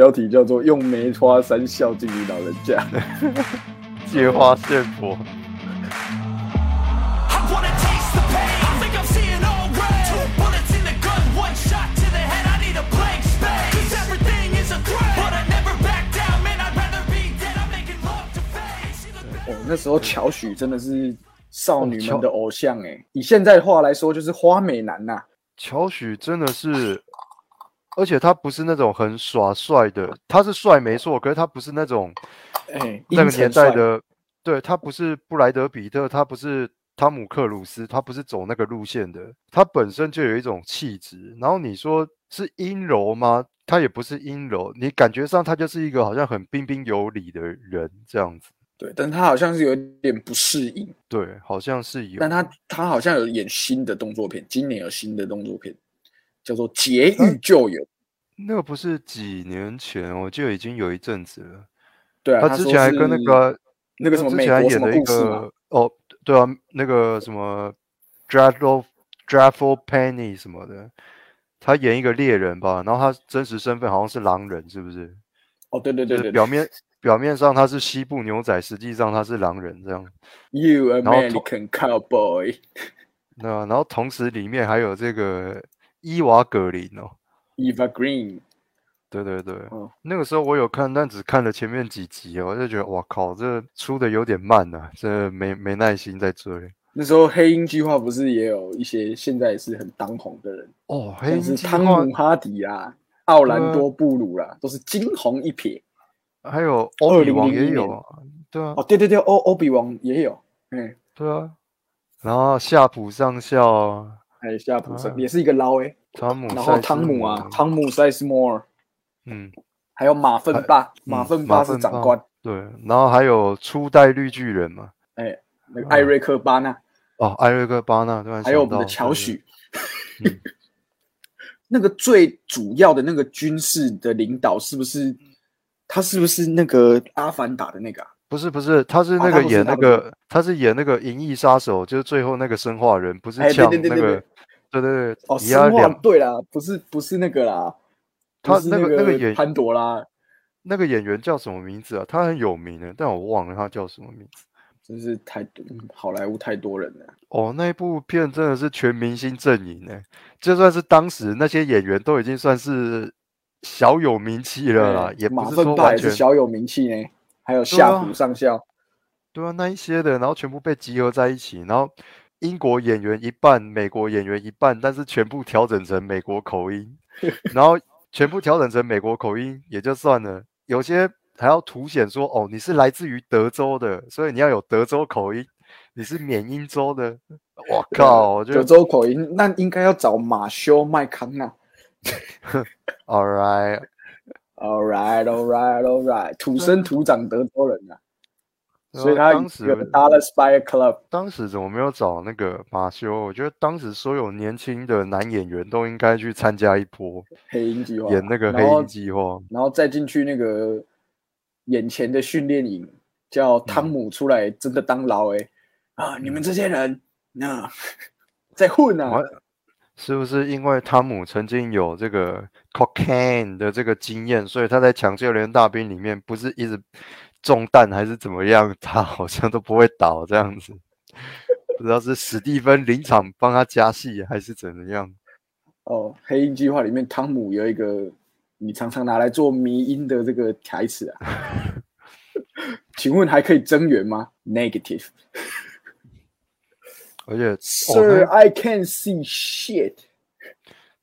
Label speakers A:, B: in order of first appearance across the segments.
A: 标题叫做“用梅花三孝敬你老人家
B: 借花献佛。
C: I wanna taste the pain. I think I'm seeing all red. Two bullets in the gun, one shot to the head. I need a blank space. Cause everything is a threat. But I never back down, man. I'd rather be dead. I'm making love to face. See the ”。
A: 哦，那时候乔许真的是少女们的偶像哎、以现在话来说就是花美男呐、
B: 乔许真的是，而且他不是那种很耍帅的，他是帅没错，可是他不是那种
A: 哎、
B: 那个年代的，对他不是布莱德比特，他不是汤姆克鲁斯，他不是走那个路线的，他本身就有一种气质。然后你说是阴柔吗？他也不是阴柔，你感觉上他就是一个好像很彬彬有礼的人这样子。
A: 对，但他好像是有点不适应，
B: 对，好像是有。
A: 但他他好像有演新的动作片，今年有新的动作片叫做《劫狱救援》。
B: 那个不是几年前，我记得已经有一阵子了。
A: 对啊，
B: 他之前还跟那个
A: 那个什么
B: 之前还演了一个哦，对啊，那个什么 Dreadful Dreadful Penny 什么的，他演一个猎人吧，然后他真实身份好像是狼人，是不是？
A: 哦，对对
B: 就
A: 对对，
B: 表面表面上他是西部牛仔，实际上他是狼人这样。
A: You American Cowboy，
B: 那然后同时里面还有这个伊娃格林哦
A: ，Eva Green，
B: 对对对，
A: 嗯。
B: 那个时候我有看，但只看了前面几集哦，我就觉得哇靠，这出的有点慢呐、这没没耐心在追。
A: 那时候黑鹰计划不是也有一些现在也是很当红的人，
B: 哦，黑鹰计划
A: 汤姆哈迪啦、奥兰多布鲁啦，都是惊鸿一瞥。
B: 还有欧比王也有啊，对啊。
A: 哦，，对对对，欧欧比王也有，嗯，
B: 对啊，然后夏普上校啊，
A: 还有夏普森
B: 啊
A: 也是一个捞诶，
B: 汤姆，
A: 然后汤姆啊，，汤姆塞斯摩尔，
B: 嗯，
A: 还有马粪巴，马
B: 嗯
A: 粪巴是长官，
B: 对，然后还有初代绿巨人嘛，
A: 哎，那个艾瑞克巴纳，
B: 哦，艾瑞克巴纳，突然
A: 还有我们的乔许
B: 嗯，
A: 那个最主要的那个军事的领导是不是？他是不是那个阿凡达的那个啊？
B: 不是不是，他是那个演那个，他是演那个《银翼杀手》，就是最后那个生化人，不是
A: 哎对
B: 呛那个
A: 对对对哦，
B: 以他
A: 生化
B: 两
A: 对啦，不是不是那个啦，
B: 他那个那个
A: 个
B: 演
A: 潘多拉，
B: 那个演员叫什么名字啊？他很有名的，但我忘了他叫什么名字。
A: 真是太多，好莱坞太多人了。
B: 哦，那一部片真的是全明星阵营呢，就算是当时那些演员都已经算是小有名气了啦，
A: 哎
B: 也不是说完全
A: 也是小有名气呢，还有夏普上校，
B: 对啊，那一些的，然后全部被集合在一起，然后英国演员一半，美国演员一半，但是全部调整成美国口音，然后全部调整成美国口音也就算了，有些还要凸显说哦，你是来自于德州的，所以你要有德州口音，你是缅因州的，我靠，
A: 德州口音，那应该要找马修麦康纳。
B: all
A: right，All right, all right, all right，土生土长德州人啊所以他
B: 当时
A: 有个 Dallas Fire Club。
B: 当时怎么没有找那个马修？我觉得当时所有年轻的男演员都应该去参加一波
A: 黑鹰计划
B: 演那个黑鹰计划。
A: 然后再进去那个眼前的训练营，叫汤姆出来真的当牢哎、啊！你们这些人那、在混啊！
B: 是不是因为汤姆曾经有这个 cocaine 的这个经验，所以他在抢救连大兵里面不是一直中弹还是怎么样，他好像都不会倒这样子。不知道是史蒂芬临场帮他加戏还是怎么样。
A: 哦，黑鹰计划里面汤姆有一个你常常拿来做迷音的这个台词啊，请问还可以增援吗？Negative。
B: 而且，哦
A: ，Sir,
B: 他
A: I can't see shit。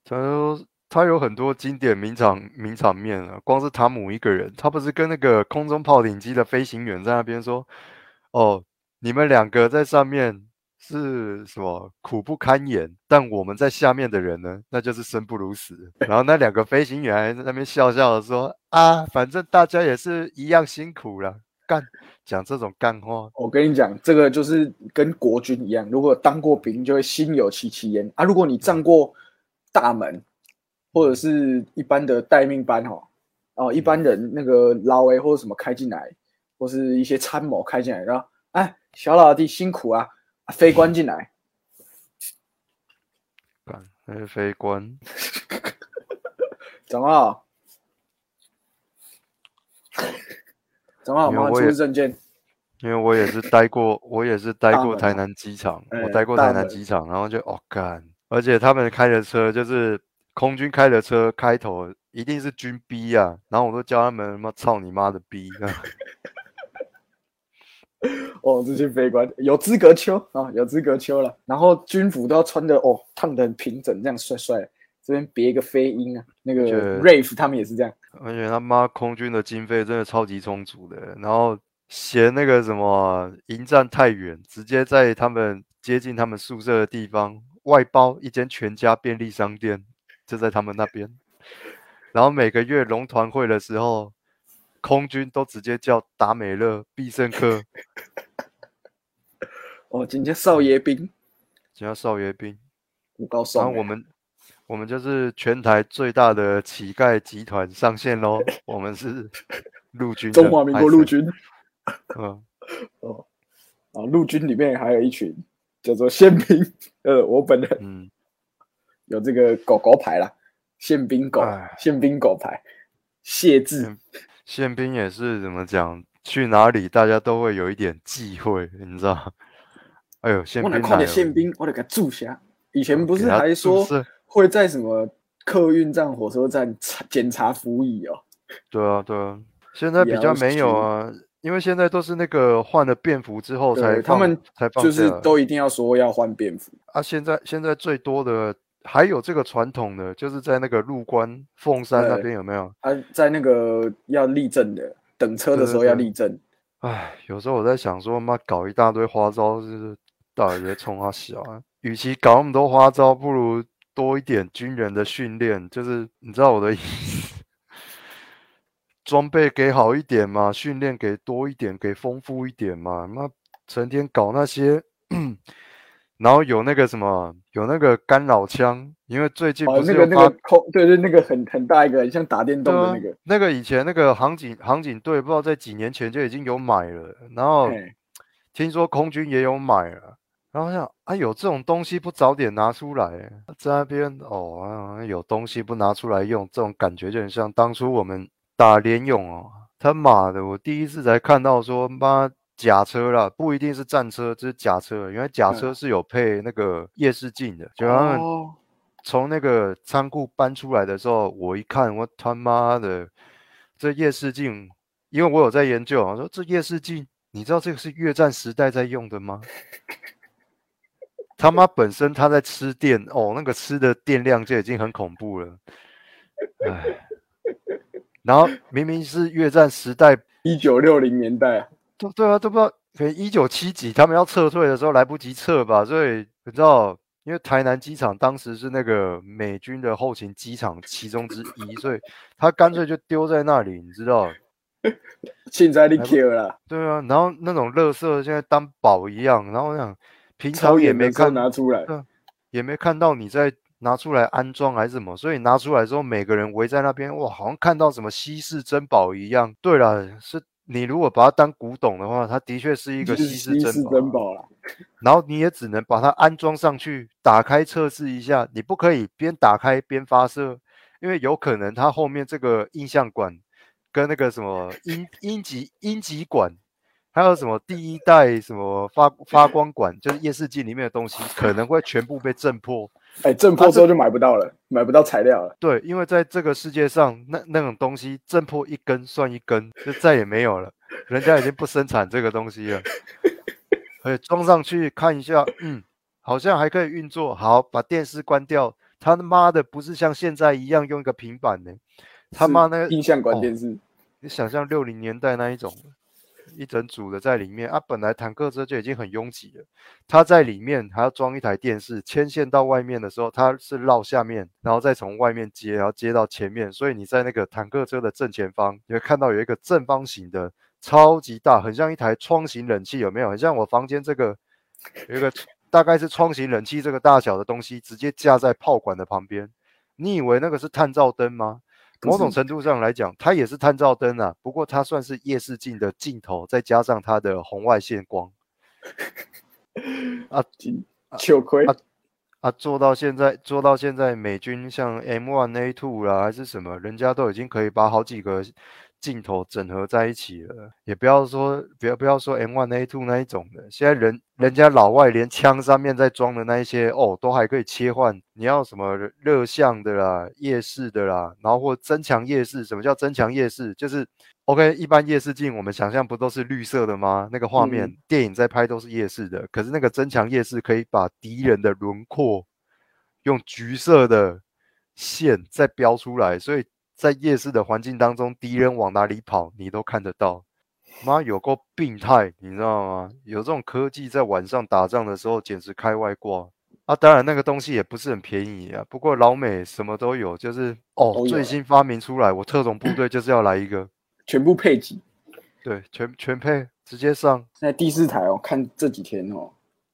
B: 他说他有很多经典名场名场面啊，光是汤姆一个人，他不是跟那个空中炮顶机的飞行员在那边说：“哦，你们两个在上面是什么苦不堪言，但我们在下面的人呢，那就是生不如死。”然后那两个飞行员还在那边笑笑的说：“啊，反正大家也是一样辛苦了。”干讲这种干话，
A: 我跟你讲，这个就是跟国军一样，如果当过兵，就会心有戚戚焉啊。如果你站过大门，或者是一般的待命班哈，哦，一般人那个老 A 或者什么开进来，或是一些参谋开进来，然后哎，小老弟辛苦啊，啊飞官进来，
B: 干那是飞官，
A: 怎么？怎么好
B: 我也
A: 示证件，
B: 因为我也是待过，我也是待过台南机场，
A: 哎
B: 我待过台南机场，然后就哦干，而且他们开的车就是空军开的车，开头一定是军逼啊，然后我都叫他们他妈操你妈的逼，啊
A: 哦，这些飞官有资格秋啊，有资格秋了。然后军服都要穿的哦，烫的很平整，这样帅帅的。这边别一个飞鹰啊，那个
B: 觉得
A: Rafe 他们也是这样。
B: 而且他妈空军的经费真的超级充足的，然后嫌那个什么营站太远，直接在他们接近他们宿舍的地方外包一间全家便利商店，就在他们那边。然后每个月龙团会的时候，空军都直接叫达美乐、必胜客，
A: 哦，今天少爷兵，
B: 今天少爷兵。
A: 我告诉
B: 然后我们我们就是全台最大的乞丐集团上线喽，我们是陆军
A: 中华民国陆军
B: 嗯。
A: 啊，陆军里面还有一群叫做宪兵，呃，我本人
B: 嗯，
A: 有这个狗狗牌啦，宪兵狗
B: 哎，
A: 宪兵狗牌，谢字
B: 宪宪兵也是怎么讲？去哪里大家都会有一点忌讳，你知道？哎呦，宪
A: 我哪看
B: 兵来了
A: 见宪兵，我得给他住下。以前不是还说
B: 注射
A: 会在什么客运站、火车站查检查服役哦？
B: 对啊，对啊，现在比较没有啊，因为现在都是那个换了便服之后才
A: 他们
B: 才放
A: 就是都一定要说要换便服。
B: 啊。现在现在最多的还有这个传统的，就是在那个入关凤山那
A: 对
B: 边有没有？
A: 啊，在那个要立正的，等车的时候要立正。
B: 唉，有时候我在想说，妈搞一大堆花招，就是到底在冲他小啊？与其搞那么多花招，不如多一点军人的训练，就是你知道我的意思，装备给好一点嘛，训练给多一点，给丰富一点嘛。那，成天搞那些，然后有那个什么，有那个干扰枪，因为最近
A: 哦
B: 不，是
A: 那个那个空，对对，那个很很大一个，很像打电动的那个。
B: 那个以前那个航警航警队，不知道在几年前就已经有买了，然后
A: 嘿
B: 听说空军也有买了，然后想啊有这种东西不早点拿出来，在那边哦啊有东西不拿出来用，这种感觉就很像当初我们打联勇哦，他妈的我第一次才看到说妈假车啦，不一定是战车，这是假车，因为假车
A: 嗯。
B: 是有配那个夜视镜的，就他们
A: 哦，
B: 从那个仓库搬出来的时候，我一看，我他妈的，这夜视镜，因为我有在研究啊，我说这夜视镜，你知道这个是越战时代在用的吗？他妈本身他在吃电哦，那个吃的电量就已经很恐怖了，哎，然后明明是越战时代
A: 一九六零年代啊，
B: 都对啊，都不知道，可能一九七几他们要撤退的时候来不及撤吧，所以你知道，因为台南机场当时是那个美军的后勤机场其中之一，所以他干脆就丢在那里，你知道？
A: 现在你
B: 来不
A: Q 了，
B: 对啊，然后那种垃圾现在当宝一样，然后我想平常也没看
A: 拿出来，
B: 也没看到你在拿出来安装还是什么，所以拿出来之后，每个人围在那边，哇，好像看到什么稀世珍宝一样。对了，是你如果把它当古董的话，它的确是一个稀世珍宝啊。
A: 珍宝啦。
B: 然后你也只能把它安装上去，打开测试一下，你不可以边打开边发射，因为有可能它后面这个印象管跟那个什么阴阴极阴极管，还有什么第一代什么发发光管，就是夜视镜里面的东西，可能会全部被震破。
A: 哎，震破之后就买不到了，买不到材料了。
B: 对，因为在这个世界上，那那种东西震破一根算一根，就再也没有了，人家已经不生产这个东西了。而 且装上去看一下，嗯，好像还可以运作。好，把电视关掉。他妈的不是像现在一样用一个平板呢，他妈那个
A: 印象管
B: 哦
A: 电视，
B: 你想象六零年代那一种，一整组的在里面啊，本来坦克车就已经很拥挤了，它在里面还要装一台电视，牵线到外面的时候，它是绕下面，然后再从外面接，然后接到前面，所以你在那个坦克车的正前方，你会看到有一个正方形的，超级大，很像一台窗型冷气，有没有？很像我房间这个有一个大概是窗型冷气这个大小的东西，直接架在炮管的旁边。你以为那个是探照灯吗？某种程度上来讲，它也是探照灯啊，不过它算是夜视镜的镜头，再加上它的红外线光。
A: 啊糗亏
B: 啊啊，做到现在，做到现在，美军像 M1 A2 啦，还是什么，人家都已经可以把好几个镜头整合在一起了，也不要说不要不要说 M one A two 那一种的，现在人人家老外连枪上面在装的那一些哦，都还可以切换。你要什么热像的啦、夜视的啦，然后或增强夜视。什么叫增强夜视？就是 OK，一般夜视镜我们想象不都是绿色的吗？那个画面、
A: 嗯
B: 电影在拍都是夜视的，可是那个增强夜视可以把敌人的轮廓用橘色的线再标出来，所以在夜市的环境当中，敌人往哪里跑你都看得到。妈有够病态，你知道吗？有这种科技在晚上打仗的时候简直开外挂啊！当然那个东西也不是很便宜啊，不过老美什么都有，就是哦最新发明出来，我特种部队就是要来一个，
A: 全部配给。
B: 对，全全配直接上，
A: 现在第四台哦，看这几天哦，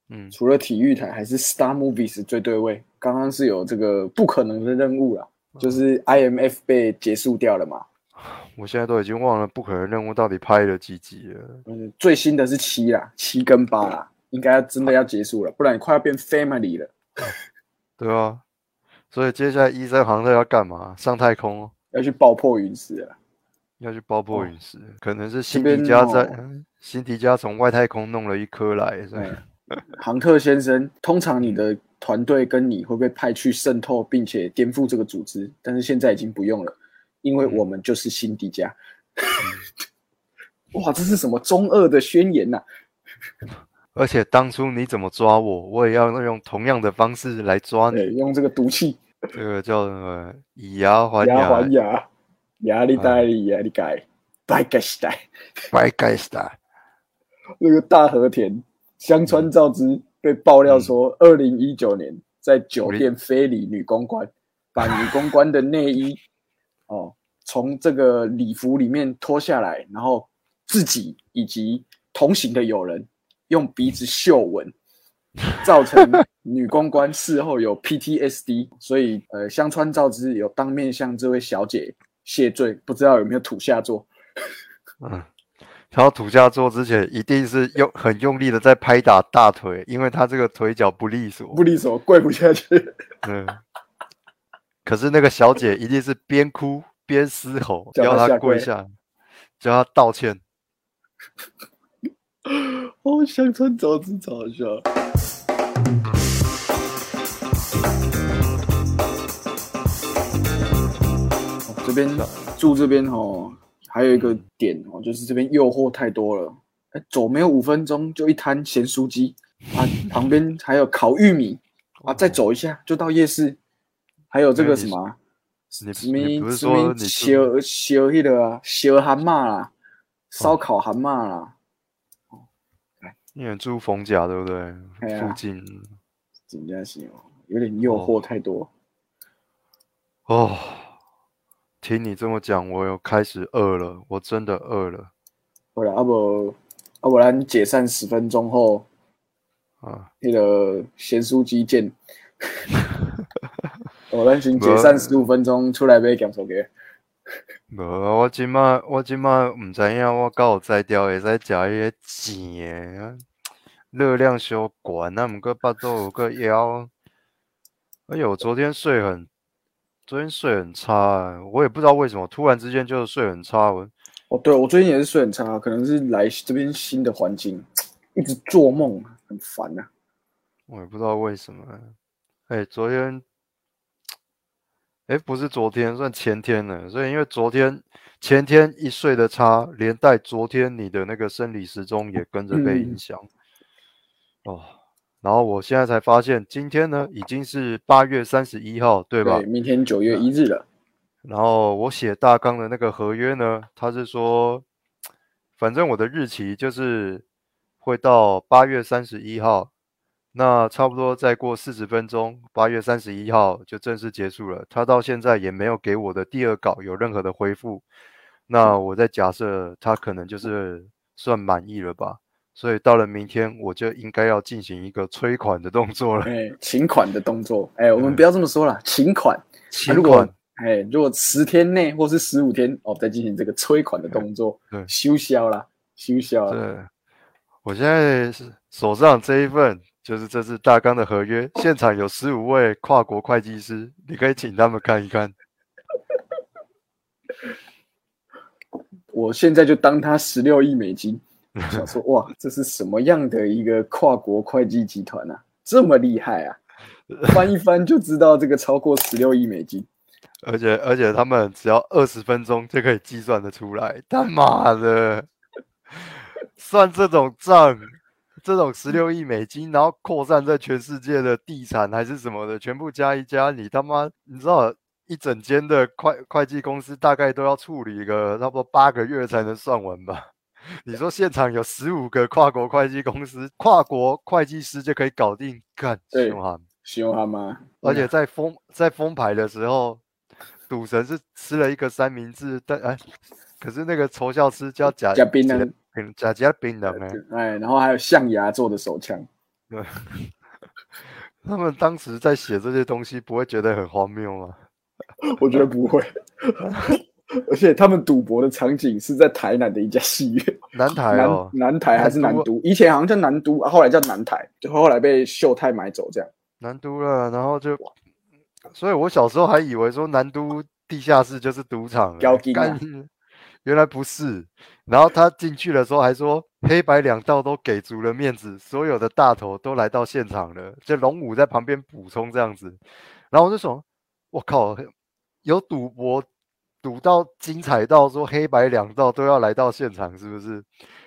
B: 嗯，
A: 除了体育台，还是 Star Movies 最对位。刚刚是有这个不可能的任务啦，就是 IMF 被结束掉了嘛。
B: 我现在都已经忘了不可能任务到底拍了几集了。
A: 嗯，最新的是七啦，七跟八啦，应该真的要结束了，不然你快要变 Family 了，
B: 对啊，所以接下来医生航特要干嘛？上太空哦，
A: 要去爆破陨石了。
B: 要去爆破
A: 哦
B: 陨石，可能是辛迪加在、辛迪加从外太空弄了一颗来，所以
A: 对，杭特先生，通常你的团队跟你会被派去渗透并且颠覆这个组织，但是现在已经不用了，因为我们就是新迪迦。哇，这是什么中二的宣言呐、
B: 而且当初你怎么抓我，我也要用同样的方式来抓
A: 对，
B: 你。
A: 用这个毒气
B: 这个叫什么？以牙还
A: 牙
B: 牙，
A: 还牙，牙力大力牙力改，拜盖时代。
B: 白盖斯达。
A: 那个大和田香川照之被爆料说，二零一九年在酒店非礼女公关，把女公关的内衣 哦从这个礼服里面脱下来，然后自己以及同行的友人用鼻子嗅闻，造成女公关事后有 PTSD，所以呃香川照之有当面向这位小姐谢罪，不知道有没有土下座。
B: 嗯，然后土下座之前一定是用很用力的在拍打大腿，因为他这个腿脚不利索。
A: 不利索，跪不下去。
B: 嗯，可是那个小姐一定是边哭边嘶吼，
A: 叫他跪
B: 跪下，叫他道歉。
A: 哦，香川照之超好笑。哦这边住这边哦，还有一个点哦，就是这边诱惑太多了。哎，走没有五分钟就一摊咸酥鸡啊，旁边还有烤玉米啊，再走一下就到夜市，还有这个什么什么什么
B: 说你住
A: 小小那个啊，小蛤蟆啦，烧烤蛤蟆啦，
B: 你也住逢甲对不对？附近
A: 真的是哦，有点诱惑太多。
B: 哦。听你这么讲，我有开始饿了，我真的饿了
A: 好了，啊不，啊不然解散十分钟后，
B: 啊！
A: 那个咸酥鸡见。我咱先解散十五分钟，出来买咸酥鸡。
B: 无啊，我即马我即马毋知影，我敢有才调会使食迄个甜的，热量小悬啊，毋过巴肚有个枵。哎呦，我昨天睡很，昨天睡很差、欸，我也不知道为什么，突然之间就睡很差。我
A: 哦，对，我最近也是睡很差，可能是来这边新的环境，一直做梦，很烦啊。
B: 我也不知道为什么。哎、昨天，哎、不是昨天，算前天了。所以因为昨天前天一睡的差，连带昨天你的那个生理时钟也跟着被影
A: 嗯
B: 响。哦，然后我现在才发现，今天呢已经是八月三十一号，对吧？
A: 对，明天九月一日了。
B: 然后我写大纲的那个合约呢，他是说，反正我的日期就是会到八月三十一号，那差不多再过四十分钟，八月三十一号就正式结束了。他到现在也没有给我的第二稿有任何的回复，那我在假设他可能就是算满意了吧。所以到了明天，我就应该要进行一个催款的动作了。
A: 哎，请款的动作，哎，我们不要这么说了，请款。
B: 请款，
A: 哎，如果十天内或是十五天哦，再进行这个催款的动作，
B: 对
A: 休销啦，休销啦。
B: 对，我现在手上这一份就是这次大纲的合约，现场有十五位跨国会计师，你可以请他们看一看。
A: 我现在就当他十六亿美金。我想说，哇，这是什么样的一个跨国会计集团啊？这么厉害啊！翻一翻就知道这个超过十六亿美金。
B: 而且而且他们只要二十分钟就可以计算得出来，他妈的，算这种账，这种十六亿美金，然后扩散在全世界的地产还是什么的，全部加一加，你他妈，你知道一整间的会会计公司大概都要处理个差不多八个月才能算完吧？你说现场有十五个跨国会计公司，跨国会计师就可以搞定，干
A: 对
B: 凶悍！
A: 凶他妈！
B: 而且在封在封牌的时候，赌神是吃了一个三明治，但哎，可是那个仇笑吃叫假
A: 加槟榔，
B: 假假槟榔哎，
A: 哎，然后还有象牙做的手枪，
B: 对，他们当时在写这些东西，不会觉得很荒谬吗？
A: 我觉得不会。而且他们赌博的场景是在台南的一家戏院，
B: 南台哦，
A: 南南台还是南
B: 南
A: 都？以前好像叫南都，啊后来叫南台，就后来被秀泰买走这样。
B: 南都了，然后就，所以我小时候还以为说南都地下室就是赌场原来不是。然后他进去的时候还说，黑白两道都给足了面子，所有的大头都来到现场了，就龙武在旁边补充这样子。然后我就说，我靠，有赌博赌到精彩到说黑白两道都要来到现场，是不是？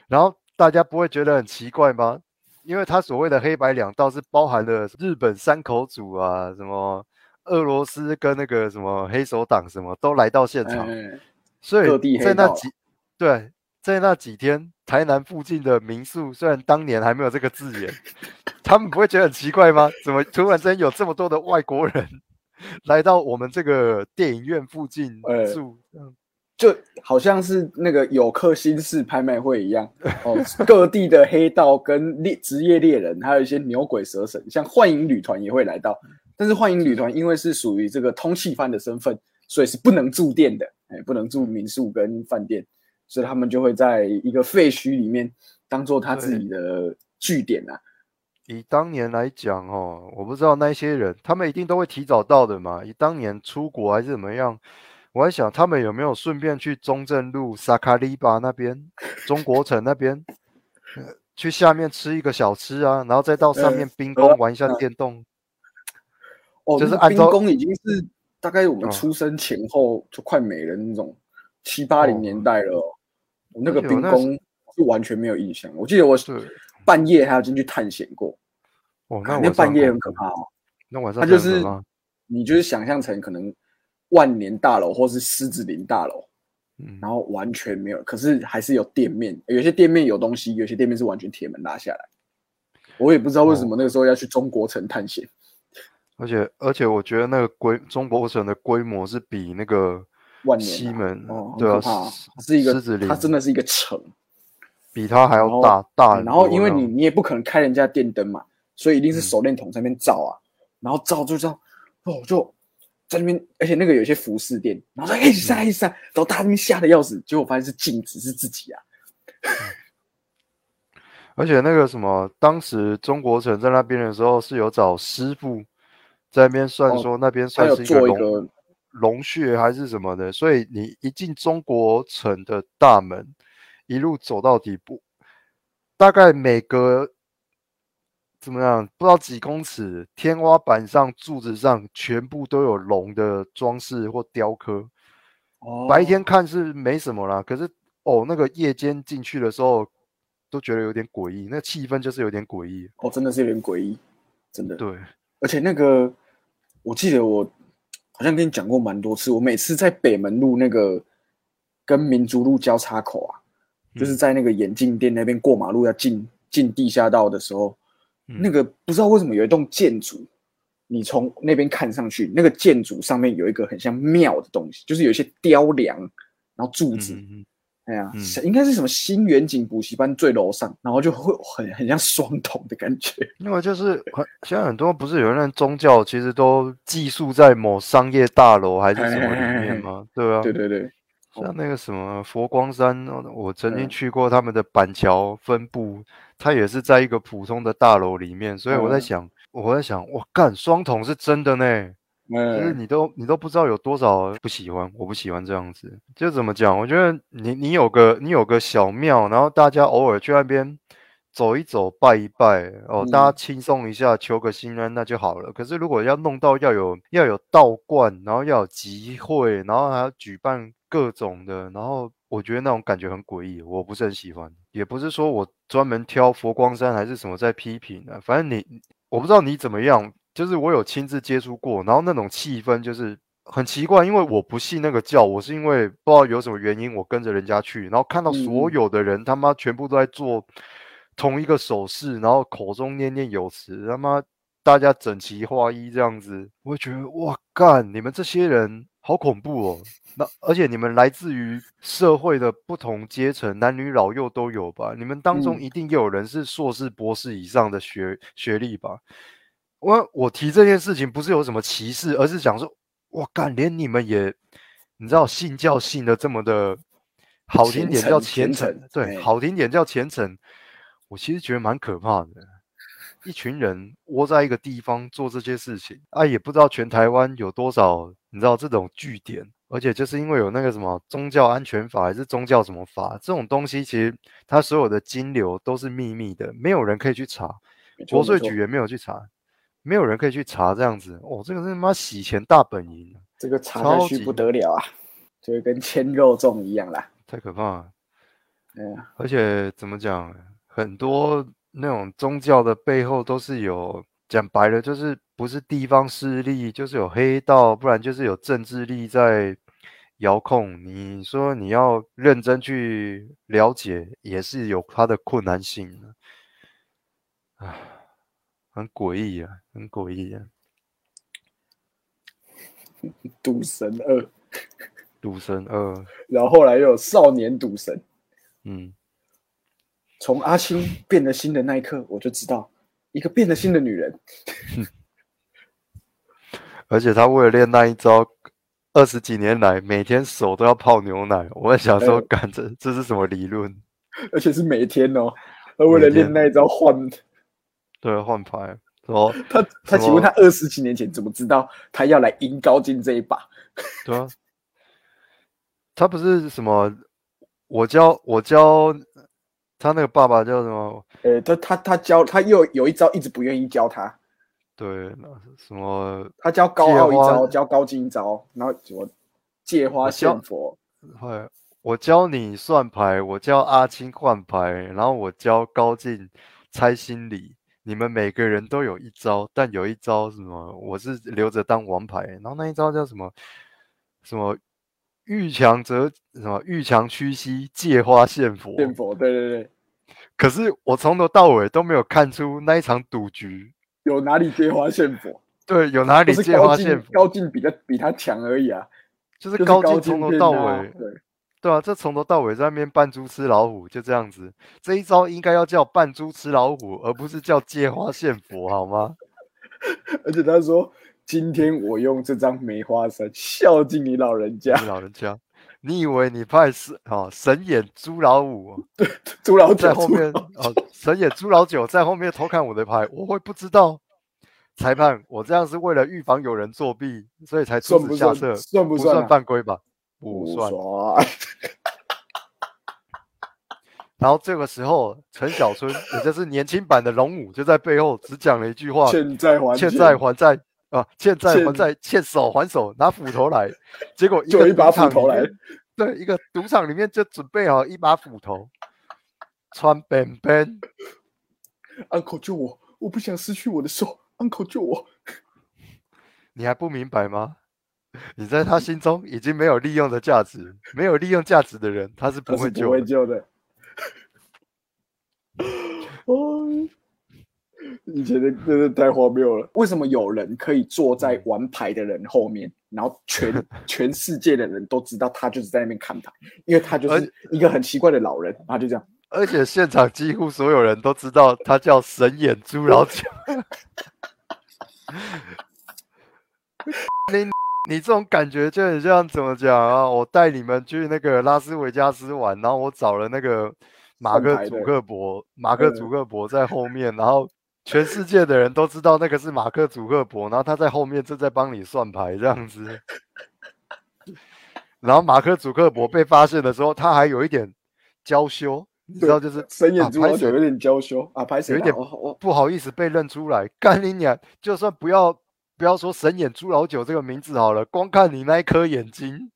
B: 然后大家不会觉得很奇怪吗？因为他所谓的黑白两道是包含了日本山口组啊，什么俄罗斯跟那个什么黑手党什么都来到现场，
A: 哎，
B: 所以在那几对在那几天，台南附近的民宿虽然当年还没有这个字眼，他们不会觉得很奇怪吗？怎么突然之间有这么多的外国人来到我们这个电影院附近
A: 哎
B: 住？
A: 就好像是那个有客新式拍卖会一样 哦，各地的黑道跟猎职业猎人，还有一些牛鬼蛇神，像幻影旅团也会来到。但是幻影旅团因为是属于这个通气犯的身份，所以是不能住店的，哎，不能住民宿跟饭店，所以他们就会在一个废墟里面当做他自己的据点啊。
B: 以当年来讲哦，我不知道那些人，他们一定都会提早到的嘛。以当年出国还是怎么样，我在想他们有没有顺便去中正路萨卡利巴那边、中国城那边，呃去下面吃一个小吃啊，然后再到上
A: 呃
B: 面冰
A: 呃
B: 宫玩一下
A: 呃
B: 电动。
A: 哦，
B: 就是
A: 冰宫已经是大概我们
B: 哦
A: 出生前后就快没了那种七八零
B: 哦
A: 年代了、哦。我那个冰宫是完全没有印象。我记得我
B: 对，
A: 半夜还要进去探险过，
B: 哦，那
A: 那
B: 晚上
A: 半夜很可怕哦。
B: 那晚上
A: 他就是你就是想象成可能万年大楼或是狮子林大楼，
B: 嗯，
A: 然后完全没有，可是还是有店面，有些店面有东西，有些店面是完全铁门拉下来。我也不知道为什么
B: 哦
A: 那个时候要去中国城探险。
B: 而且而且我觉得那个规中国城的规模是比那个
A: 万年啊
B: 西门
A: 哦，
B: 对啊
A: 是一个
B: 狮子，林
A: 它真的是一个城。
B: 比它还要大大
A: 然后因为你你也不可能开人家电灯嘛，所以一定是
B: 嗯。
A: 手电筒在那边照啊，然后照就照，哦就在那边，而且那个有些服饰店，然后说一直闪一直闪，然后大家那边吓得要死，结果发现是镜子是自己啊，
B: 而且那个什么，当时中国城在那边的时候是有找师傅在那边算
A: 哦
B: 说那边算是一个龙
A: 个
B: 龙穴还是什么的，所以你一进中国城的大门，一路走到底部，大概每隔怎么样，不知道几公尺，天花板上、柱子上全部都有龙的装饰或雕刻。哦白天看是没什么啦，可是哦，那个夜间进去的时候，都觉得有点诡异，那气氛就是有点诡异。
A: 哦，真的是有点诡异，真的。
B: 对，
A: 而且那个，我记得我好像跟你讲过蛮多次，我每次在北门路那个跟民族路交叉口啊，就是
B: 嗯
A: 在那个眼镜店那边过马路要进进地下道的时候，
B: 嗯
A: 那个不知道为什么有一栋建筑，你从那边看上去，那个建筑上面有一个很像庙的东西，就是有一些雕梁，然后柱子，哎呀，
B: 嗯
A: 应该是什么新远景补习班最楼上，然后就会很很像双筒的感觉。
B: 因为就是很现在很多不是有人宗教其实都寄宿在某商业大楼还是什么里面吗？对啊，
A: 对对对，
B: 像那个什么佛光山，哦我曾经
A: 嗯
B: 去过他们的板桥分部，它也是在一个普通的大楼里面，所以我在
A: 嗯
B: 想，我在想，我干双筒是真的呢，就是
A: 嗯，
B: 你都你都不知道有多少不喜欢，我不喜欢这样子。就怎么讲？我觉得你你有个你有个小庙，然后大家偶尔去那边走一走、拜一拜，哦，大家
A: 嗯
B: 轻松一下，求个心安，那就好了。可是如果要弄到要有要有道观，然后要有集会，然后还要举办各种的，然后我觉得那种感觉很诡异，我不是很喜欢。也不是说我专门挑佛光山还是什么在批评的、反正你我不知道你怎么样，就是我有亲自接触过，然后那种气氛就是很奇怪，因为我不信那个教，我是因为不知道有什么原因，我跟着人家去，然后看到所有的人他妈全部都在做同一个手势，然后口中念念有词，他妈大家整齐划一这样子，我会觉得哇干，你们这些人好恐怖哦。那而且你们来自于社会的不同阶层，男女老幼都有吧？你们当中
A: 嗯
B: 一定也有人是硕士、博士以上的学学历吧？我我提这件事情不是有什么歧视，而是想说，哇干，连你们也，你知道信教信的这么的，好听点叫
A: 虔
B: 虔诚，对，
A: 哎
B: 好听点叫虔诚。我其实觉得蛮可怕的，一群人窝在一个地方做这些事情啊，也不知道全台湾有多少，你知道这种据点，而且就是因为有那个什么宗教安全法还是宗教什么法这种东西，其实它所有的金流都是秘密的，没有人可以去查，国税局也没有去查，没有人可以去查这样子。哦，这个是他妈洗钱大本营，
A: 这个查下去不得了啊，就会跟签肉粽一样啦。
B: 太可怕了。
A: 嗯，
B: 而且怎么讲，很多那种宗教的背后都是有讲白了，就是不是地方势力，就是有黑道，不然就是有政治力在遥控。你说你要认真去了解，也是有它的困难性的。唉，很诡异啊，很诡异啊。
A: 赌神二，
B: 赌神二，
A: 然后后来又有少年赌神。
B: 嗯，
A: 从阿青变了心的那一刻，我就知道，一个变了心的女人，
B: 而且她为了练那一招，二十几年来每天手都要泡牛奶。我在想说，
A: 哎
B: 干这这是什么理论？
A: 而且是每天哦。她为了练那一招换
B: 对，换牌哦，
A: 他，他
B: 什
A: 请问
B: 么
A: 他二十几年前怎么知道他要来赢高进这一把？
B: 对啊，他不是什么，我教我教他那个爸爸叫什么？
A: 呃，他他他教他又有一招一直不愿意教他，
B: 对，那什么？
A: 他教高傲一招，教高进一招，然后什么借花献佛，
B: 会，我教你算牌，我教阿青换牌，然后我教高进猜心理。你们每个人都有一招，但有一招什么，我是留着当王牌，然后那一招叫什么？什么遇强则什么遇强屈膝，借花献佛。
A: 献佛，对对对，
B: 可是我从头到尾都没有看出那一场赌局，
A: 有哪里借花献佛？
B: 对，有哪里借花献佛，
A: 高进比他比他强而已啊，
B: 就是
A: 高
B: 高进从头到尾，
A: 对，
B: 对啊，这从头到尾在那边扮猪吃老虎，就这样子。这一招应该要叫扮猪吃老虎，而不是叫借花献佛，好吗？
A: 而且他说今天我用这张梅花三孝敬你老人家，
B: 你老人家，你以为你派是哦神眼朱老五哦？
A: 朱老九
B: 在后面哦神眼朱老九在后面偷看我的牌，我会不知道？裁判，我这样是为了预防有人作弊，所以才出
A: 算不算
B: 此下策，不算
A: 算不算啊
B: 犯规吧？不
A: 不
B: 算。
A: 算，
B: 然后这个时候，陈小春，也就是年轻版的龙武，就在背后只讲了一句话：
A: 欠债还
B: 欠债还债啊，欠债还
A: 欠
B: 债，欠手还手，拿斧头来。结果 一
A: 就一把斧头来
B: 对，一个赌场里面就准备好一把斧头，穿本本。
A: uncle 救我，我不想失去我的手，uncle 救我。
B: 你还不明白吗？你在他心中已经没有利用的价值，没有利用价值的人，他是不
A: 会
B: 救的。
A: 以前的真的太荒谬了。为什么有人可以坐在玩牌的人后面，然后全全世界的人都知道他就是在那边看牌？因为他就是一个很奇怪的老人，然后就这样。
B: 而且现场几乎所有人都知道他叫神眼猪老九。你你这种感觉就很像怎么讲啊？我带你们去那个拉斯维加斯玩，然后我找了那个马克·祖克伯，马克·
A: 嗯
B: 祖克伯在后面，然后全世界的人都知道那个是马克·祖克伯，然后他在后面正在帮你算牌这样子。然后马克·祖克伯被发现的时候，他还有一点娇羞，你知道，就是
A: 神眼
B: 啊拍谁
A: 珠老九有点娇羞啊，
B: 有一点不好意思被认出来。干你娘！就算不要不要说神眼猪老九这个名字好了，光看你那一颗眼睛，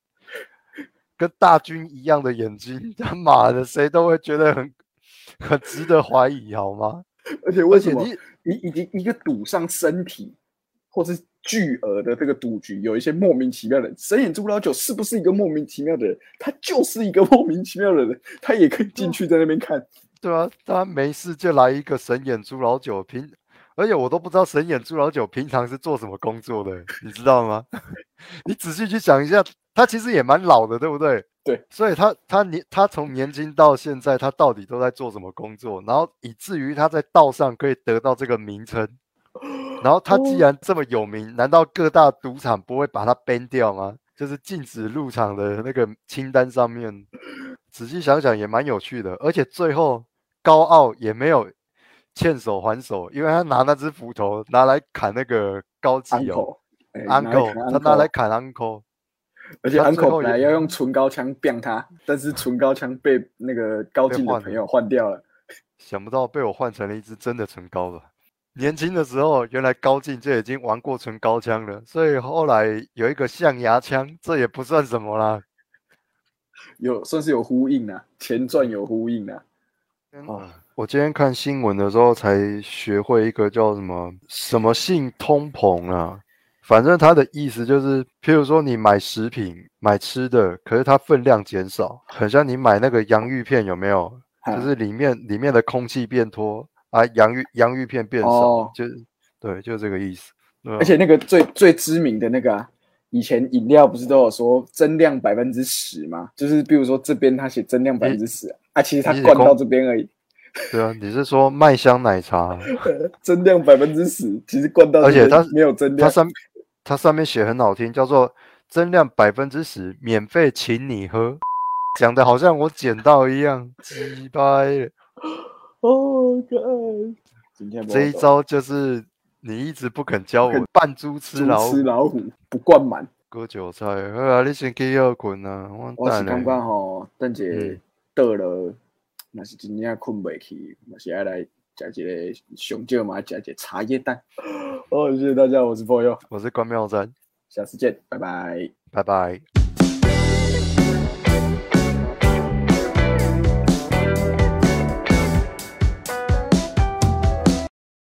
B: 跟大军一样的眼睛，他妈的，谁都会觉得很 很值得怀疑，好吗？
A: 而且为什么
B: 你
A: 一已经一个赌上身体或是巨额的这个赌局，有一些莫名其妙的人，神眼朱老九是不是一个莫名其妙的人？他就是一个 莫名其妙的人，他也可以进去在那边看。
B: 对啊，他没事就来一个神眼朱老九平，而且我都不知道神眼朱老九平常是做什么工作的，你知道吗？你仔细去想一下，他其实也蛮老的，对不对？
A: 对，
B: 所以他他年他从年轻到现在，他到底都在做什么工作？然后以至于他在道上可以得到这个名称，然后他既然这么有名，难道各大赌场不会把他 ban 掉吗？就是禁止入场的那个清单上面，仔细想想也蛮有趣的，而且最后高傲也没有欠手还手，因为他拿那只斧头拿来砍那个高级友
A: uncle，
B: 他拿来砍 uncle，
A: 而且
B: 他最
A: uncle
B: 后也
A: 本来要用唇膏枪 biang 他，但是 唇膏枪被那个高进的朋友换掉了。
B: 想不到被我换成了一支真的唇膏吧。年轻的时候，原来高进就已经玩过唇膏枪了，所以后来有一个象牙枪，这也不算什么啦。
A: 有算是有呼应啊，前传有呼应啊。哦
B: 我今天看新闻的时候才学会一个叫什么什么性通膨啊，反正他的意思就是，譬如说你买食品、买吃的，可是它分量减少，很像你买那个洋芋片有没有？就是里面里面的空气变多啊，洋芋洋芋片变少，
A: 哦
B: 就是对，就这个意思。
A: 而且那个最最知名的那个啊，以前饮料不是都有说增量百分之十吗？就是比如说这边他写增量百分之十啊，其实他灌到
B: 空
A: 这边而已，
B: 对啊，你是说麦香奶茶？
A: 增量百分之十，其实灌到
B: 而且它
A: 没有增量。
B: 它上它上面写很好听，叫做增量百分之十，免费请你喝，讲的好像我捡到一样，鸡掰了。
A: 哦，God，今天
B: 这一招就是你一直不肯教我扮猪吃老虎
A: 吃老虎不灌满。
B: 割韭菜，好啊，你先去休困啊，我
A: 我是
B: 等
A: 感觉
B: 咧。
A: 吼，等者
B: 嗯
A: 倒了，若是真正困袂去，嘛是爱来食一个熊酒嘛，加一个茶叶蛋。哦，谢谢大家，我是 Boyo，
B: 我是关妙珍，
A: 下次见，拜拜。
B: 拜拜。